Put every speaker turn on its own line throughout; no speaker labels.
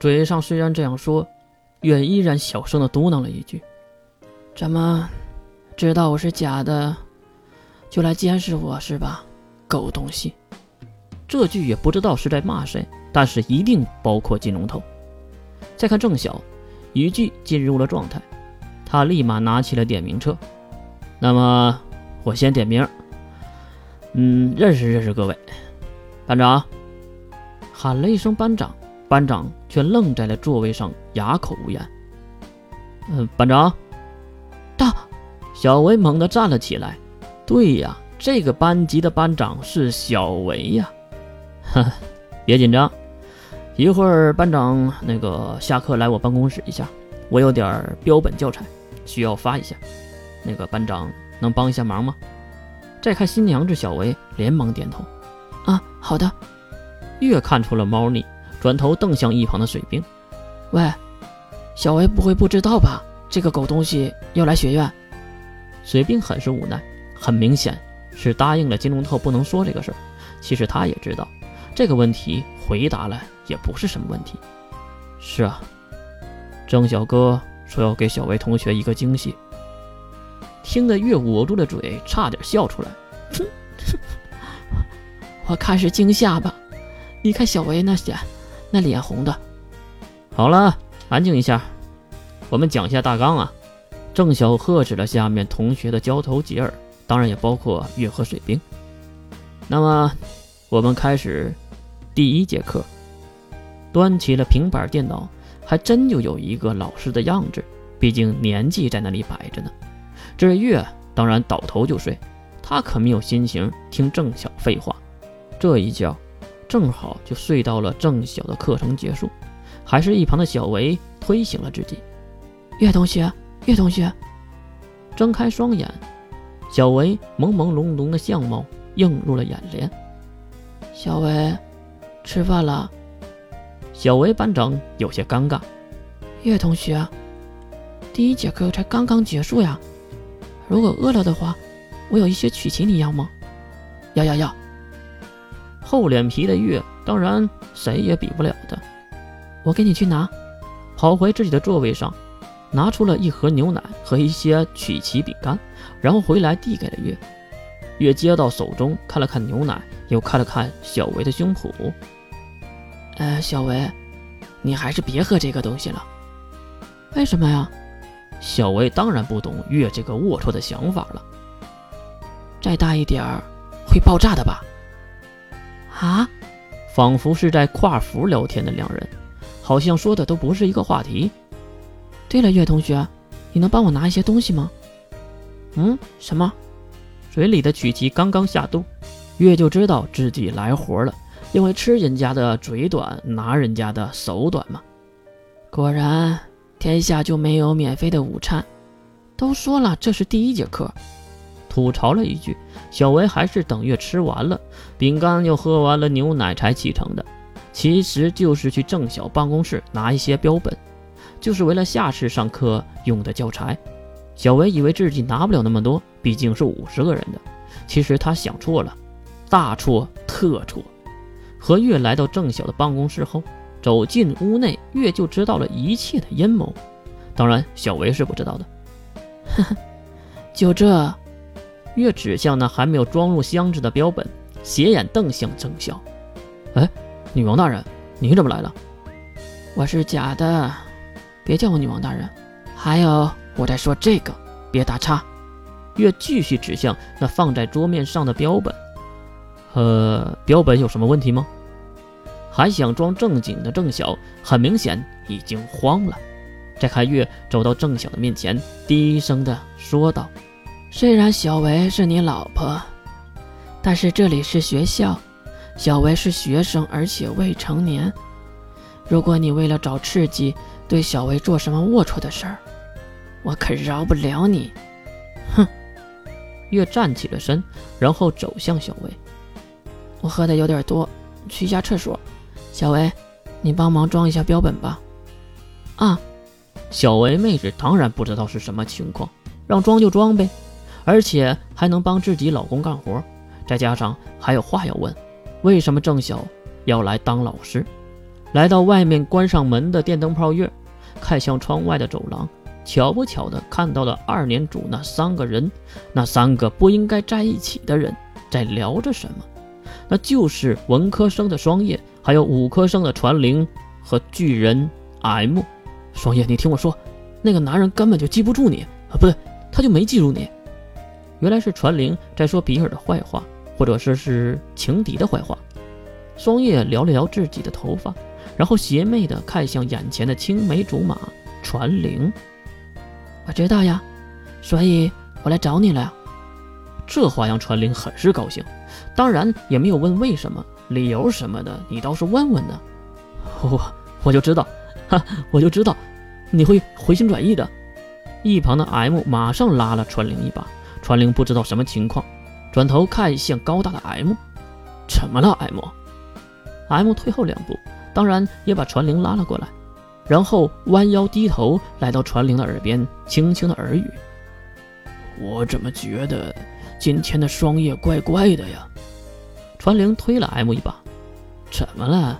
嘴上虽然这样说，月依然小声的嘟囔了一句：“
怎么，知道我是假的，就来监视我是吧？狗东西！”
这句也不知道是在骂谁，但是一定包括金龙头。再看郑晓，语句进入了状态，他立马拿起了点名册。那么我先点名，嗯，认识认识各位。班长喊了一声“班长”，班长却愣在了座位上，哑口无言。嗯，班长
到。
小维猛地站了起来。对呀，这个班级的班长是小维呀。呵，别紧张，一会儿班长那个下课来我办公室一下，我有点标本教材需要发一下，那个班长能帮一下忙吗？再看新娘子小维，连忙点头。
啊，好的。
越看出了猫腻，转头瞪向一旁的水兵。
喂，小维不会不知道吧？这个狗东西要来学院。
水兵很是无奈，很明显是答应了金龙头不能说这个事儿。其实他也知道。这个问题回答了也不是什么问题。是啊，郑小哥说要给小维同学一个惊喜，听得月捂住了嘴，差点笑出来。哼，
我看是惊吓吧？你看小维那脸，那脸红的。
好了，安静一下，我们讲一下大纲啊。郑晓呵斥了下面同学的交头接耳，当然也包括月和水兵。那么。我们开始第一节课，端起了平板电脑，还真就有一个老师的样子。毕竟年纪在那里摆着呢。这月当然倒头就睡，他可没有心情听郑晓废话。这一觉正好就睡到了郑晓的课程结束，还是一旁的小维推醒了自己。
岳同学，岳同学，
睁开双眼，小维朦朦胧胧的相貌映入了眼帘。
小维，吃饭了。
小维班长有些尴尬。
岳同学，第一节课才刚刚结束呀。如果饿了的话，我有一些曲奇，你要吗？
要要要。厚脸皮的月，当然谁也比不了的。
我给你去拿。
跑回自己的座位上，拿出了一盒牛奶和一些曲奇饼干，然后回来递给了月。月接到手中，看了看牛奶。又看了看小维的胸脯，
呃，小维，你还是别喝这个东西了。为什么呀？
小维当然不懂月这个龌龊的想法了。
再大一点儿会爆炸的吧？啊？
仿佛是在跨服聊天的两人，好像说的都不是一个话题。
对了，月同学，你能帮我拿一些东西吗？
嗯？什么？嘴里的曲奇刚刚下肚。月就知道自己来活了，因为吃人家的嘴短，拿人家的手短嘛。
果然，天下就没有免费的午餐。都说了，这是第一节课。
吐槽了一句，小维还是等月吃完了饼干又喝完了牛奶才启程的。其实就是去郑晓办公室拿一些标本，就是为了下次上课用的教材。小维以为自己拿不了那么多，毕竟是五十个人的。其实他想错了。大错特错！和月来到郑晓的办公室后，走进屋内，月就知道了一切的阴谋。当然，小维是不知道的。
呵呵，就这？
月指向那还没有装入箱子的标本，斜眼瞪向郑晓。哎，女王大人，你怎么来了？
我是假的，别叫我女王大人。还有，我在说这个，别打岔。
月继续指向那放在桌面上的标本。呃，标本有什么问题吗？还想装正经的郑晓，很明显已经慌了。再看月走到郑晓的面前，低声的说道：“
虽然小维是你老婆，但是这里是学校，小维是学生，而且未成年。如果你为了找刺激，对小维做什么龌龊的事儿，我可饶不了你！”
哼。月站起了身，然后走向小维。
我喝的有点多，去一下厕所。小维，你帮忙装一下标本吧。
啊，小维妹子当然不知道是什么情况，让装就装呗，而且还能帮自己老公干活，再加上还有话要问：为什么郑晓要来当老师？来到外面关上门的电灯泡月，看向窗外的走廊，巧不巧的看到了二年组那三个人，那三个不应该在一起的人在聊着什么？那就是文科生的双叶，还有五科生的传灵和巨人 M。双叶，你听我说，那个男人根本就记不住你啊，不对，他就没记住你。原来是传灵在说比尔的坏话，或者说是情敌的坏话。双叶撩了撩自己的头发。然后邪魅的看向眼前的青梅竹马传灵，
我知道呀，所以我来找你了呀。
这话让传灵很是高兴，当然也没有问为什么、理由什么的，你倒是问问呢。我我就知道，哈，我就知道你会回心转意的。一旁的 M 马上拉了传灵一把，传灵不知道什么情况，转头看向高大的 M，怎么了？M，M 退后两步。当然也把传灵拉了过来，然后弯腰低头来到传灵的耳边，轻轻的耳语：“我怎么觉得今天的双叶怪怪的呀？”传灵推了 M 一把：“怎么了？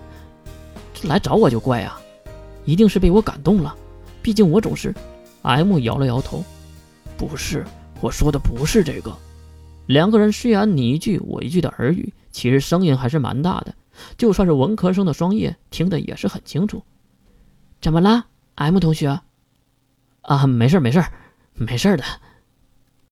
来找我就怪啊？一定是被我感动了。毕竟我总是……” M 摇了摇头：“不是，我说的不是这个。”两个人虽然你一句我一句的耳语，其实声音还是蛮大的。就算是文科生的双叶听得也是很清楚。
怎么了，M 同学？
啊，没事没事没事的。